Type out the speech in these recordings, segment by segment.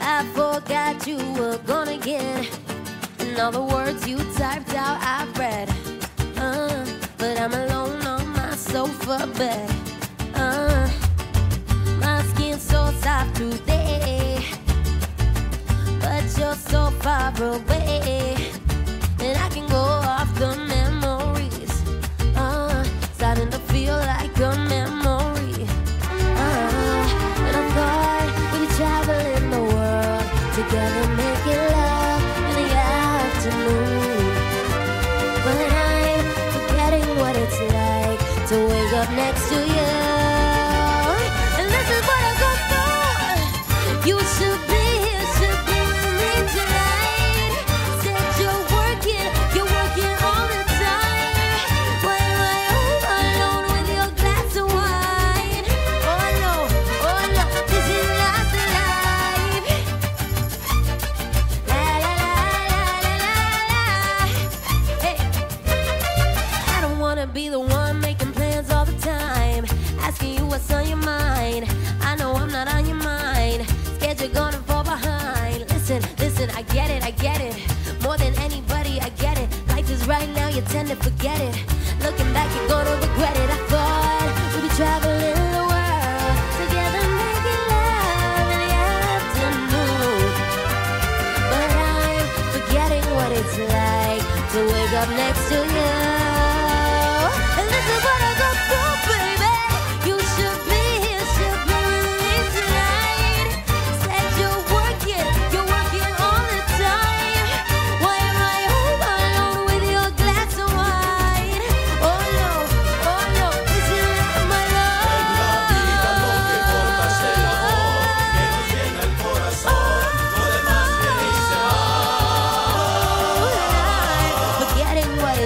I forgot you were gone again. And all the words you typed out, I read. Uh, but I'm alone on my sofa bed. Uh, my skin's so soft today. But you're so far away. Up next to you. And this is what I go through. You be asking you what's on your mind. I know I'm not on your mind, scared you're gonna fall behind. Listen, listen, I get it, I get it. More than anybody, I get it. Life is right now, you tend to forget it. Looking back, you're gonna regret it. I thought we'd be traveling the world together, making love in the afternoon. But I'm forgetting what it's like to wake up next to you.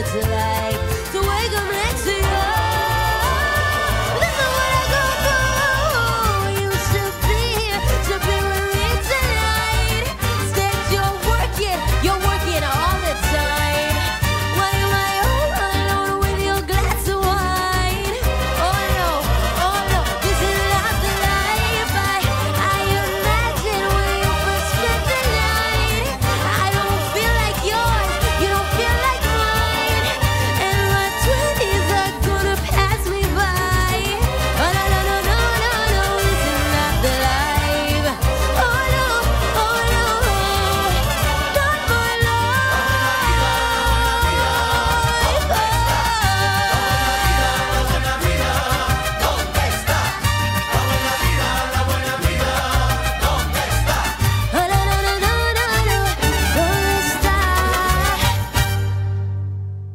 It's like